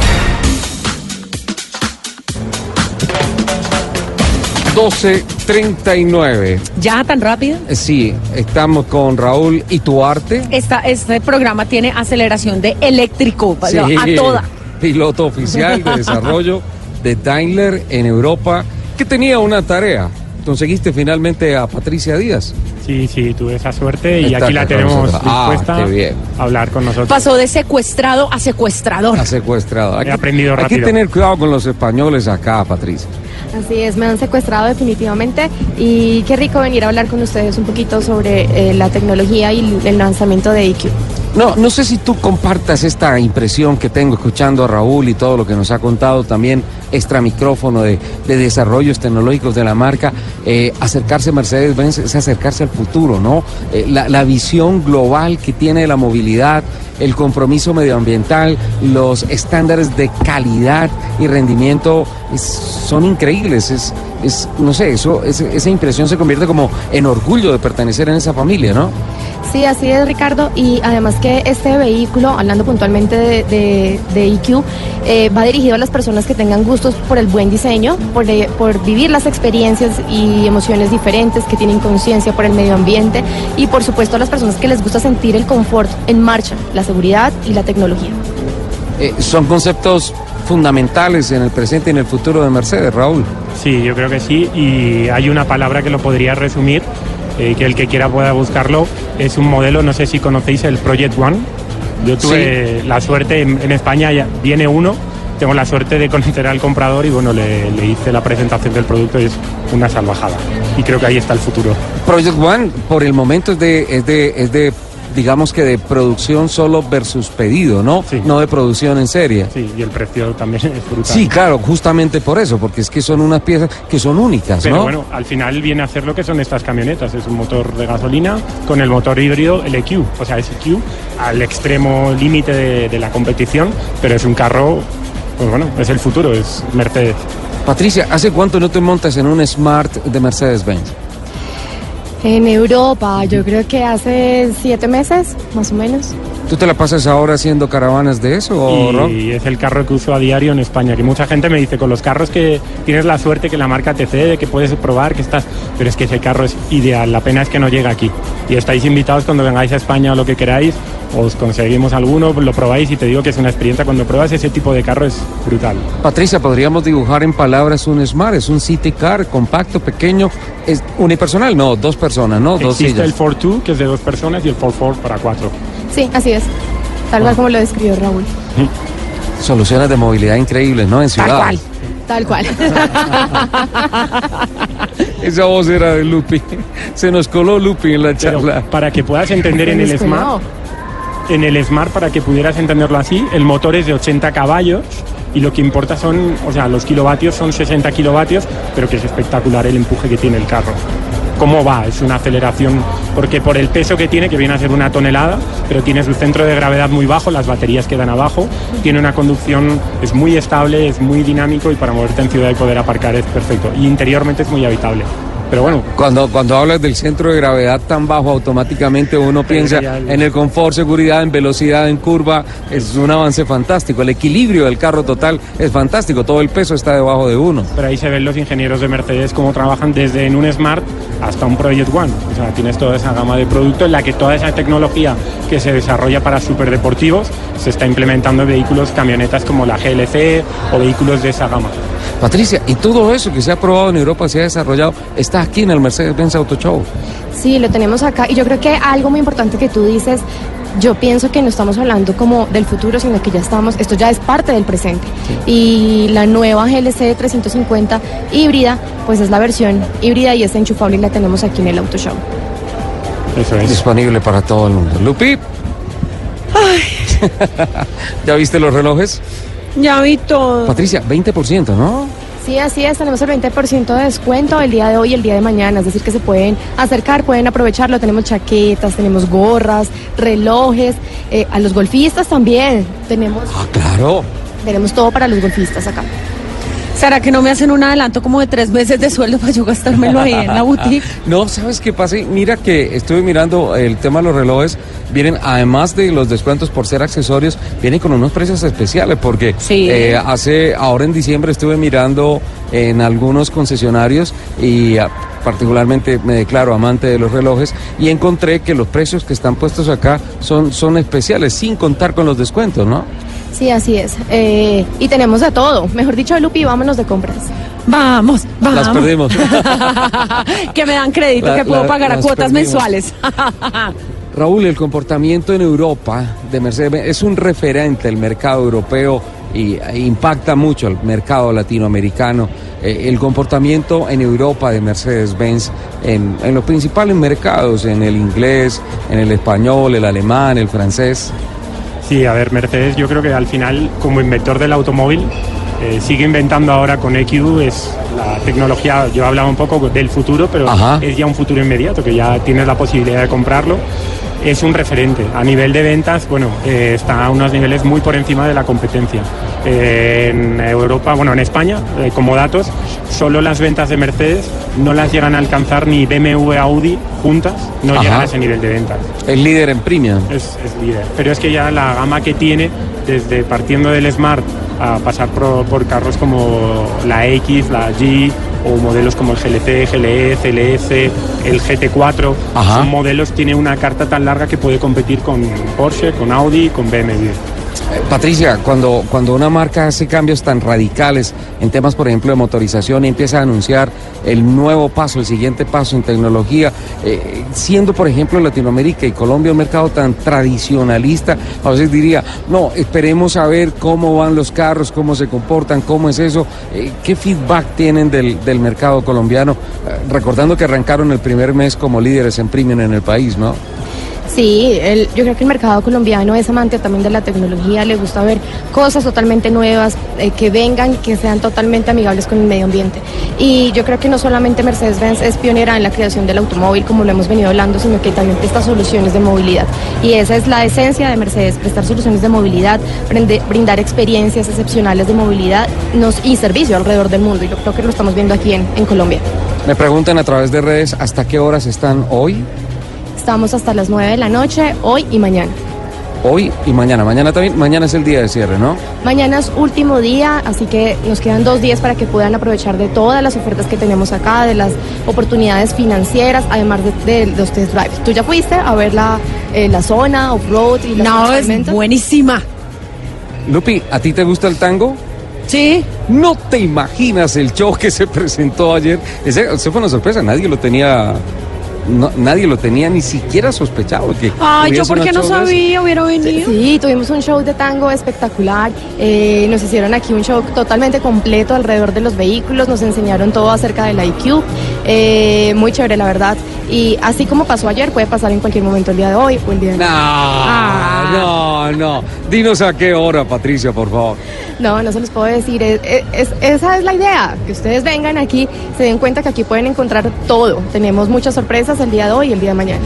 12.39. ¿Ya tan rápido? Eh, Sí, estamos con Raúl Ituarte. Esta, este programa tiene aceleración de eléctrico Sí, a toda. Piloto oficial de desarrollo de Daimler en Europa, que tenía una tarea. Conseguiste finalmente a Patricia Díaz. Sí, sí, tuve esa suerte y Está aquí la tenemos. Ah, dispuesta qué bien. a hablar con nosotros. Pasó de secuestrado a secuestrador. Ha secuestrado. Hay He que- aprendido Hay que rápido. tener cuidado con los españoles acá, Patricia. Así es, me han secuestrado definitivamente y qué rico venir a hablar con ustedes un poquito sobre eh, la tecnología y el lanzamiento de IQ. No, no sé si tú compartas esta impresión que tengo escuchando a Raúl y todo lo que nos ha contado también extra micrófono de, de desarrollos tecnológicos de la marca. Eh, acercarse a Mercedes-Benz es acercarse al futuro, ¿no? Eh, la, la visión global que tiene la movilidad, el compromiso medioambiental, los estándares de calidad y rendimiento son increíbles. Es, es, no sé, eso, es- esa impresión se convierte como en orgullo de pertenecer en esa familia, ¿no? Sí, así es Ricardo y además que este vehículo, hablando puntualmente de, de- de IQ, eh, va dirigido a las personas que tengan gustos por el buen diseño, por, eh, por vivir las experiencias y emociones diferentes, que tienen conciencia por el medio ambiente y por supuesto a las personas que les gusta sentir el confort en marcha, la seguridad y la tecnología. Eh, son conceptos fundamentales en el presente y en el futuro de Mercedes, Raúl. Sí, yo creo que sí. Y hay una palabra que lo podría resumir, eh, que el que quiera pueda buscarlo. Es un modelo, no sé si conocéis el Project One. Yo tuve la suerte, en, en España ya viene uno, tengo la suerte de conocer al comprador y bueno, le, le hice la presentación del producto y es una salvajada. Y creo que ahí está el futuro. Project One, por el momento, es de, es de, es de digamos que de producción solo versus pedido, ¿no? No de producción en serie. Sí, y el precio también es brutal. Sí, claro, justamente por eso, porque es que son unas piezas que son únicas, Pero ¿no? bueno, al final viene a hacer lo que son estas camionetas. Es un motor de gasolina con el motor híbrido, el EQ. O sea, es EQ al extremo límite de, de la competición, pero es un carro, pues bueno, es el futuro, es Mercedes. Patricia, ¿hace cuánto no te montas en un Smart de Mercedes-Benz? En Europa, yo creo que hace siete meses, más o menos. ¿Tú te la pasas ahora haciendo caravanas de eso, Rob? Y es el carro que uso a diario en España, que mucha gente me dice, con los carros que tienes la suerte que la marca te cede, que puedes probar, que estás... Pero es que ese carro es ideal, la pena es que no llega aquí. Y estáis invitados cuando vengáis a España o lo que queráis, os conseguimos alguno, lo probáis y te digo que es una experiencia, cuando pruebas ese tipo de carro es brutal. Patricia, podríamos dibujar en palabras un Smart, es un city car compacto, pequeño, es unipersonal, no, dos personas, ¿no? Dos Existe sillas. el 4-2, que es de dos personas, y el 4-4 para cuatro. Sí, así es. Tal cual como lo describió Raúl. Soluciones de movilidad increíbles, ¿no? En ciudad. cual. Tal cual. Esa voz era de Lupi. Se nos coló Lupi en la charla. Para que puedas entender en el Smart, en el Smart, para que pudieras entenderlo así, el motor es de 80 caballos y lo que importa son, o sea, los kilovatios son 60 kilovatios, pero que es espectacular el empuje que tiene el carro. ¿Cómo va? Es una aceleración, porque por el peso que tiene, que viene a ser una tonelada, pero tiene su centro de gravedad muy bajo, las baterías quedan abajo, tiene una conducción, es muy estable, es muy dinámico y para moverte en ciudad y poder aparcar es perfecto. Y interiormente es muy habitable. Pero bueno, Cuando, cuando hablas del centro de gravedad tan bajo, automáticamente uno piensa en el confort, seguridad, en velocidad, en curva. Es un avance fantástico. El equilibrio del carro total es fantástico. Todo el peso está debajo de uno. pero ahí se ven los ingenieros de Mercedes cómo trabajan desde en un Smart hasta un Project One. O sea, tienes toda esa gama de productos en la que toda esa tecnología que se desarrolla para superdeportivos se está implementando en vehículos, camionetas como la GLC o vehículos de esa gama. Patricia, y todo eso que se ha probado en Europa, se ha desarrollado, está aquí en el Mercedes-Benz Auto Show. Sí, lo tenemos acá. Y yo creo que algo muy importante que tú dices, yo pienso que no estamos hablando como del futuro, sino que ya estamos, esto ya es parte del presente. Y la nueva GLC 350 híbrida, pues es la versión híbrida y es enchufable y la tenemos aquí en el Auto Show. Eso es. Disponible para todo el mundo. Lupi. ¿Ya viste los relojes? Ya vi todo. Patricia, 20%, ¿no? Sí, así es, tenemos el 20% de descuento el día de hoy y el día de mañana, es decir, que se pueden acercar, pueden aprovecharlo, tenemos chaquetas, tenemos gorras, relojes, eh, a los golfistas también, tenemos, Ah, claro. tenemos todo para los golfistas acá. ¿Será que no me hacen un adelanto como de tres meses de sueldo para yo gastármelo ahí en la boutique? No, ¿sabes qué pasa? Mira que estuve mirando el tema de los relojes. Vienen, además de los descuentos por ser accesorios, vienen con unos precios especiales. Porque Sí. eh, hace, ahora en diciembre estuve mirando en algunos concesionarios y ah, particularmente me declaro amante de los relojes y encontré que los precios que están puestos acá son, son especiales, sin contar con los descuentos, ¿no? Sí, así es. Eh, y tenemos de todo. Mejor dicho, Lupi, vámonos de compras. Vamos, vamos. Las perdimos. que me dan crédito, La- que puedo la- pagar a cuotas perdimos. mensuales. Raúl, el comportamiento en Europa de Mercedes es un referente del mercado europeo y e impacta mucho al mercado latinoamericano. Eh, el comportamiento en Europa de Mercedes-Benz en, en los principales mercados, en el inglés, en el español, el alemán, el francés. Sí, a ver, Mercedes yo creo que al final como inventor del automóvil eh, sigue inventando ahora con EQ, es la tecnología, yo hablaba un poco del futuro, pero Ajá. es ya un futuro inmediato, que ya tienes la posibilidad de comprarlo. Es un referente. A nivel de ventas, bueno, eh, está a unos niveles muy por encima de la competencia. En Europa, bueno, en España, eh, como datos, solo las ventas de Mercedes no las llegan a alcanzar ni BMW, Audi juntas, no Ajá. llegan a ese nivel de ventas El líder en premium. es, es líder. Pero es que ya la gama que tiene, desde partiendo del Smart a pasar por, por carros como la X, la G o modelos como el GLC, GLE, CLS, el GT4, Ajá. son modelos, tiene una carta tan larga que puede competir con Porsche, con Audi, con BMW. Patricia, cuando, cuando una marca hace cambios tan radicales en temas, por ejemplo, de motorización y empieza a anunciar el nuevo paso, el siguiente paso en tecnología, eh, siendo, por ejemplo, Latinoamérica y Colombia un mercado tan tradicionalista, a veces diría, no, esperemos a ver cómo van los carros, cómo se comportan, cómo es eso, eh, qué feedback tienen del, del mercado colombiano, Eh, recordando que arrancaron el primer mes como líderes en premium en el país, ¿no? Sí, yo creo que el mercado colombiano es amante también de la tecnología, le gusta ver cosas totalmente nuevas, eh, que vengan, que sean totalmente amigables con el medio ambiente. Y yo creo que no solamente Mercedes-Benz es pionera en la creación del automóvil, como lo hemos venido hablando, sino que también presta soluciones de movilidad. Y esa es la esencia de Mercedes, prestar soluciones de movilidad, brindar experiencias excepcionales de movilidad y servicio alrededor del mundo. Y yo creo que lo estamos viendo aquí en Colombia. Me preguntan a través de redes hasta qué horas están hoy. Estamos hasta las 9 de la noche, hoy y mañana. Hoy y mañana. Mañana también. Mañana es el día de cierre, ¿no? Mañana es último día, así que nos quedan dos días para que puedan aprovechar de todas las ofertas que tenemos acá, de las oportunidades financieras, además de, de los test drive. ¿Tú ya fuiste a ver la, eh, la zona, off-road y las No, es buenísima. Lupi, ¿a ti te gusta el tango? Sí. No te imaginas el show que se presentó ayer. Ese, ese fue una sorpresa. Nadie lo tenía. No- nadie lo tenía ni siquiera sospechado. Que Ay, yo porque no sabía, hubiera venido. Sí, tuvimos un show de tango espectacular. eh, nos hicieron aquí un show totalmente completo alrededor de los vehículos. Nos enseñaron todo acerca del IQ. Eh, muy chévere, la verdad. Y así como pasó ayer, puede pasar en cualquier momento el día de hoy o el día de No, Ah. no, no. Dinos a qué hora, Patricia, por favor. No, no se los puedo decir. Es- es- esa es la idea, que ustedes vengan aquí, se den cuenta que aquí pueden encontrar todo. Tenemos muchas sorpresas el día de hoy y el día de mañana.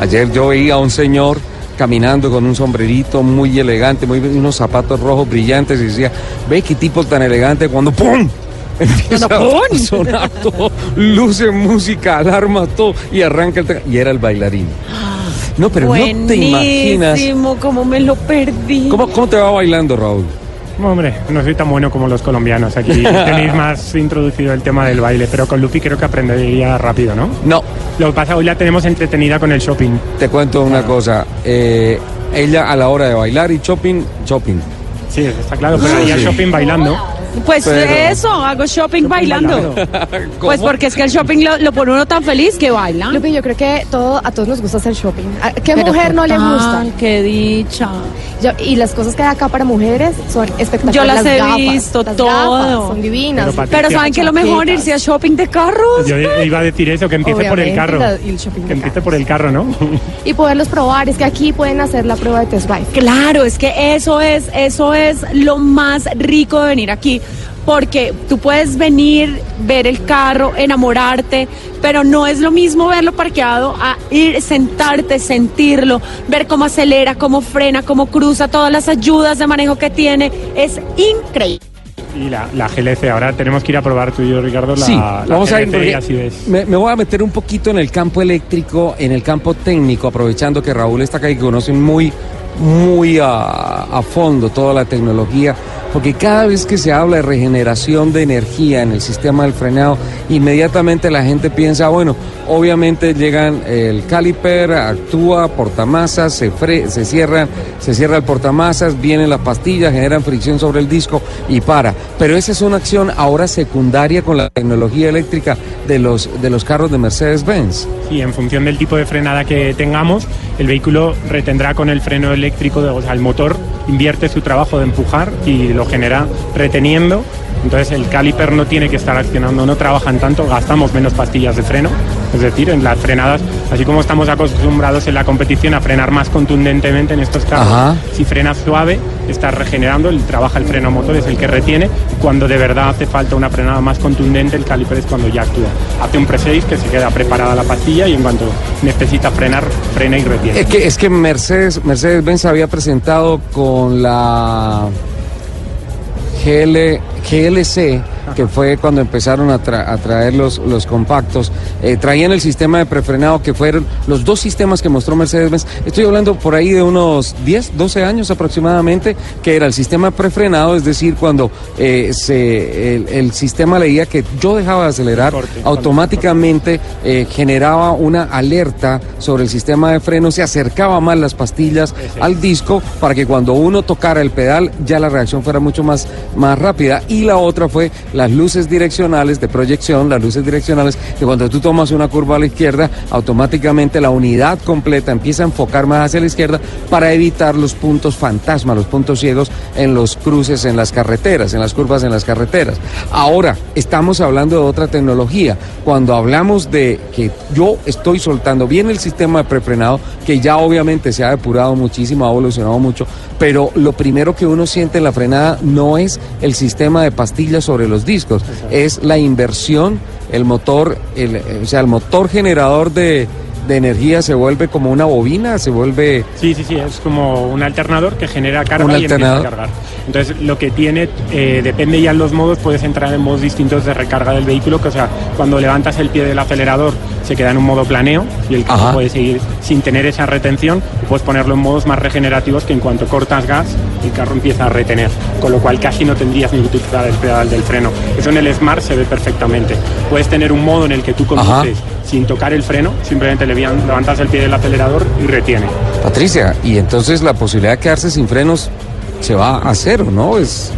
Ayer yo veía a un señor caminando con un sombrerito muy elegante, muy unos zapatos rojos brillantes y decía, ve qué tipo tan elegante cuando ¡pum! Empieza a sonar todo, luce, música, alarma, todo, y arranca el... Y era el bailarín. No, pero no te imaginas... Cómo me lo perdí. ¿Cómo, ¿Cómo te va bailando, Raúl? Hombre, no soy tan bueno como los colombianos. Aquí tenéis más introducido el tema del baile, pero con Lupi creo que aprendería rápido, ¿no? No. Lo que pasa, hoy la tenemos entretenida con el shopping. Te cuento una cosa. eh, ella a la hora de bailar y shopping, shopping. Sí, está claro, pero Sí. shopping bailando. Pues Pero- eso, hago shopping, bailando. Pues porque es que el shopping lo, lo pone uno tan feliz que baila. Lupi, yo creo que todo, a todos nos gusta hacer shopping. ¿A qué Pero mujer no le gusta? Qué dicha. Yo- y las cosas que hay acá para mujeres son espectaculares. Yo las he gafas, visto, las todo. gafas son divinas. Pero, Patricia, Pero ¿saben que lo mejor? Irse a shopping de carros. Yo iba a decir eso, que empiece por el carro. la- y el shopping de Que empiece por el carro, ¿no? Y poderlos probar. Es que aquí pueden hacer la prueba de test drive. Claro, es que eso es, eso es lo más rico de venir aquí. Porque tú puedes venir, ver el carro, enamorarte, pero no es lo mismo verlo parqueado a ir, sentarte, sentirlo, ver cómo acelera, cómo frena, cómo cruza, todas las ayudas de manejo que tiene. Es increíble. Y la, la GLC, ahora tenemos que ir a probar tú y yo, Ricardo, la, sí, la vamos a ir así me, me voy a meter un poquito en el campo eléctrico, en el campo técnico, aprovechando que Raúl está acá y que conoce muy, muy a, a fondo toda la tecnología, porque cada vez que se habla de regeneración de energía en el sistema del frenado, inmediatamente la gente piensa, bueno, obviamente llegan el caliper, actúa, portamasas, se, fre- se cierran, se cierra el portamasas, vienen las pastillas, generan fricción sobre el disco y para. Pero esa es una acción ahora secundaria con la tecnología eléctrica de los, de los carros de Mercedes-Benz. Y en función del tipo de frenada que tengamos, el vehículo retendrá con el freno eléctrico, o sea, el motor invierte su trabajo de empujar y lo genera reteniendo. Entonces el caliper no tiene que estar accionando, no trabajan tanto, gastamos menos pastillas de freno. Es decir, en las frenadas, así como estamos acostumbrados en la competición a frenar más contundentemente en estos carros, Ajá. si frenas suave, estás regenerando, el, trabaja el freno motor, es el que retiene. Cuando de verdad hace falta una frenada más contundente, el caliper es cuando ya actúa. Hace un pre-6 que se queda preparada la pastilla y en cuanto necesita frenar, frena y retiene. Es que, es que Mercedes, Mercedes-Benz había presentado con la GL, GLC, que fue cuando empezaron a, tra- a traer los, los compactos, eh, traían el sistema de prefrenado que fueron los dos sistemas que mostró Mercedes-Benz. Estoy hablando por ahí de unos 10, 12 años aproximadamente, que era el sistema prefrenado, es decir, cuando eh, se, el, el sistema leía que yo dejaba de acelerar, automáticamente eh, generaba una alerta sobre el sistema de freno, se acercaba más las pastillas al disco para que cuando uno tocara el pedal ya la reacción fuera mucho más, más rápida. Y la otra fue las luces direccionales de proyección, las luces direccionales que cuando tú tomas una curva a la izquierda, automáticamente la unidad completa empieza a enfocar más hacia la izquierda para evitar los puntos fantasma, los puntos ciegos en los cruces, en las carreteras, en las curvas en las carreteras. Ahora, estamos hablando de otra tecnología. Cuando hablamos de que yo estoy soltando bien el sistema de prefrenado, que ya obviamente se ha depurado muchísimo, ha evolucionado mucho, pero lo primero que uno siente en la frenada no es el sistema de pastillas sobre los discos, es la inversión, el motor, el, o sea, el motor generador de, de energía se vuelve como una bobina, se vuelve... Sí, sí, sí, es como un alternador que genera carga Un y empieza a alternador. cargar. Entonces, lo que tiene, eh, depende ya en los modos, puedes entrar en modos distintos de recarga del vehículo, que o sea, cuando levantas el pie del acelerador se queda en un modo planeo y el carro puede seguir sin tener esa retención, y puedes ponerlo en modos más regenerativos que en cuanto cortas gas, el carro empieza a retener, con lo cual casi no tendrías ni que utilizar el pedal del freno. Eso en el Smart se ve perfectamente. Puedes tener un modo en el que tú conduces sin tocar el freno, simplemente le levantas el pie del acelerador y retiene. Patricia, y entonces la posibilidad de quedarse sin frenos se va a cero, ¿no? Es...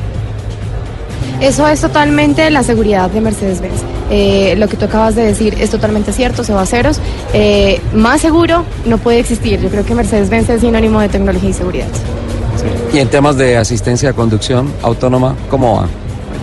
Eso es totalmente la seguridad de Mercedes-Benz. Eh, lo que tú acabas de decir es totalmente cierto, se va a ceros. Eh, más seguro no puede existir. Yo creo que Mercedes-Benz es sinónimo de tecnología y seguridad. Y en temas de asistencia de conducción autónoma, ¿cómo va?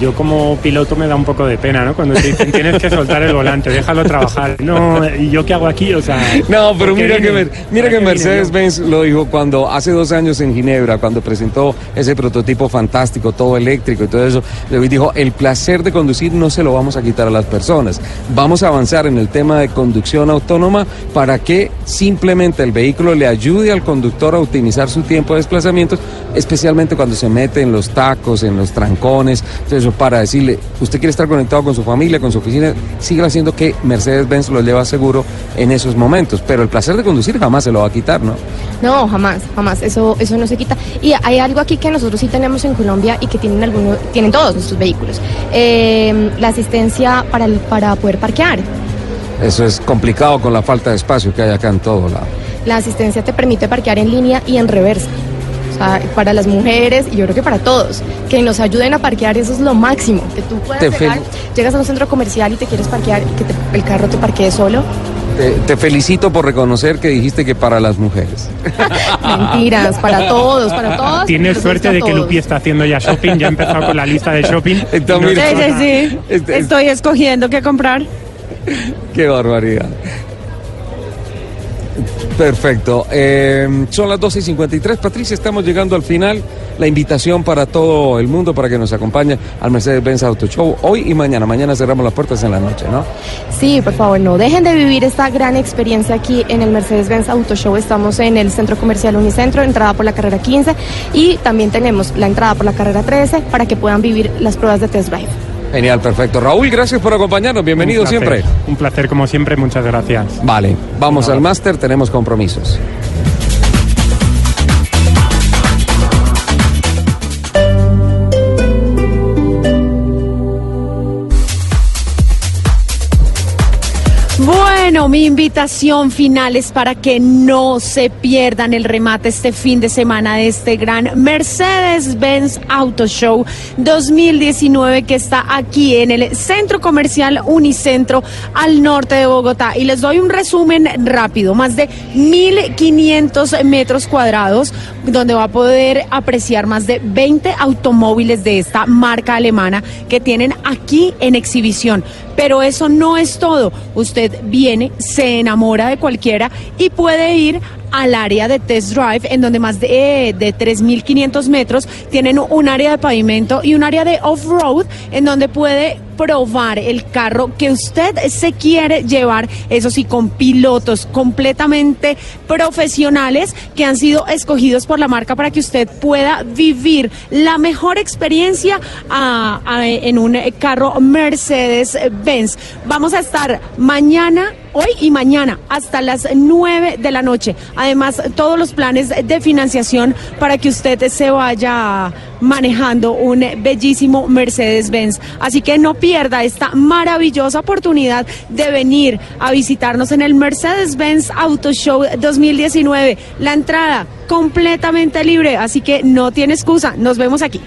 Yo como piloto me da un poco de pena, ¿no? Cuando te dicen tienes que soltar el volante, déjalo trabajar. No, ¿y yo qué hago aquí? O sea, No, pero ¿por qué mira que, mira ¿Para que Mercedes-Benz lo dijo cuando hace dos años en Ginebra, cuando presentó ese prototipo fantástico, todo eléctrico y todo eso, le dijo, el placer de conducir no se lo vamos a quitar a las personas. Vamos a avanzar en el tema de conducción autónoma para que simplemente el vehículo le ayude al conductor a optimizar su tiempo de desplazamiento, especialmente cuando se mete en los tacos, en los trancones, entonces espacio para decirle, usted quiere estar conectado con su familia, con su oficina, siga haciendo que Mercedes-Benz lo lleva seguro en esos momentos, pero el placer de conducir jamás se lo va a quitar, ¿no? No, jamás, jamás, eso, eso no se quita. Y hay algo aquí que nosotros sí tenemos en Colombia y que tienen algunos, tienen todos nuestros vehículos. Eh, la asistencia para, para poder parquear. Eso es complicado con la falta de espacio que hay acá en todo lado. La asistencia te permite parquear en línea y en reversa. Para las mujeres y yo creo que para todos. Que nos ayuden a parquear, eso es lo máximo. Que tú puedas llegar, llegas a un centro comercial y te quieres parquear y que te- el carro te parquee solo. Te, te felicito por reconocer que dijiste que para las mujeres. Mentiras, para todos, para todos. Tienes suerte de que. Lupi está haciendo ya shopping, ya ha empezado con la lista de shopping. Entonces, Y no- mira, Sí, sí, sí. Este- Estoy escogiendo qué comprar. Qué barbaridad. Perfecto. Eh, son las 12 y 53. Patricia, estamos llegando al final. La invitación para todo el mundo para que nos acompañe al Mercedes-Benz Auto Show hoy y mañana. Mañana cerramos las puertas en la noche, ¿no? Sí, por favor, no dejen de vivir esta gran experiencia aquí en el Mercedes-Benz Auto Show. Estamos en el Centro Comercial Unicentro, entrada por la carrera 15 y también tenemos la entrada por la carrera 13 para que puedan vivir las pruebas de test drive. Genial, perfecto. Raúl, gracias por acompañarnos. Bienvenido Un siempre. Un placer como siempre, muchas gracias. Vale, vamos al máster, tenemos compromisos. Bueno, mi invitación final es para que no se pierdan el remate este fin de semana de este gran Mercedes-Benz Auto Show 2019 que está aquí en el Centro Comercial Unicentro al norte de Bogotá. Y les doy un resumen rápido, más de 1.500 metros cuadrados, donde va a poder apreciar más de 20 automóviles de esta marca alemana que tienen aquí en exhibición. Pero eso no es todo. Usted viene, se enamora de cualquiera y puede ir al área de test drive, en donde más de, de 3.500 metros tienen un área de pavimento y un área de off-road, en donde puede probar el carro que usted se quiere llevar, eso sí, con pilotos completamente profesionales que han sido escogidos por la marca para que usted pueda vivir la mejor experiencia ah, ah, en un carro Mercedes-Benz. Vamos a estar mañana hoy y mañana hasta las 9 de la noche. Además, todos los planes de financiación para que usted se vaya manejando un bellísimo Mercedes-Benz. Así que no pierda esta maravillosa oportunidad de venir a visitarnos en el Mercedes-Benz Auto Show 2019. La entrada completamente libre, así que no tiene excusa. Nos vemos aquí.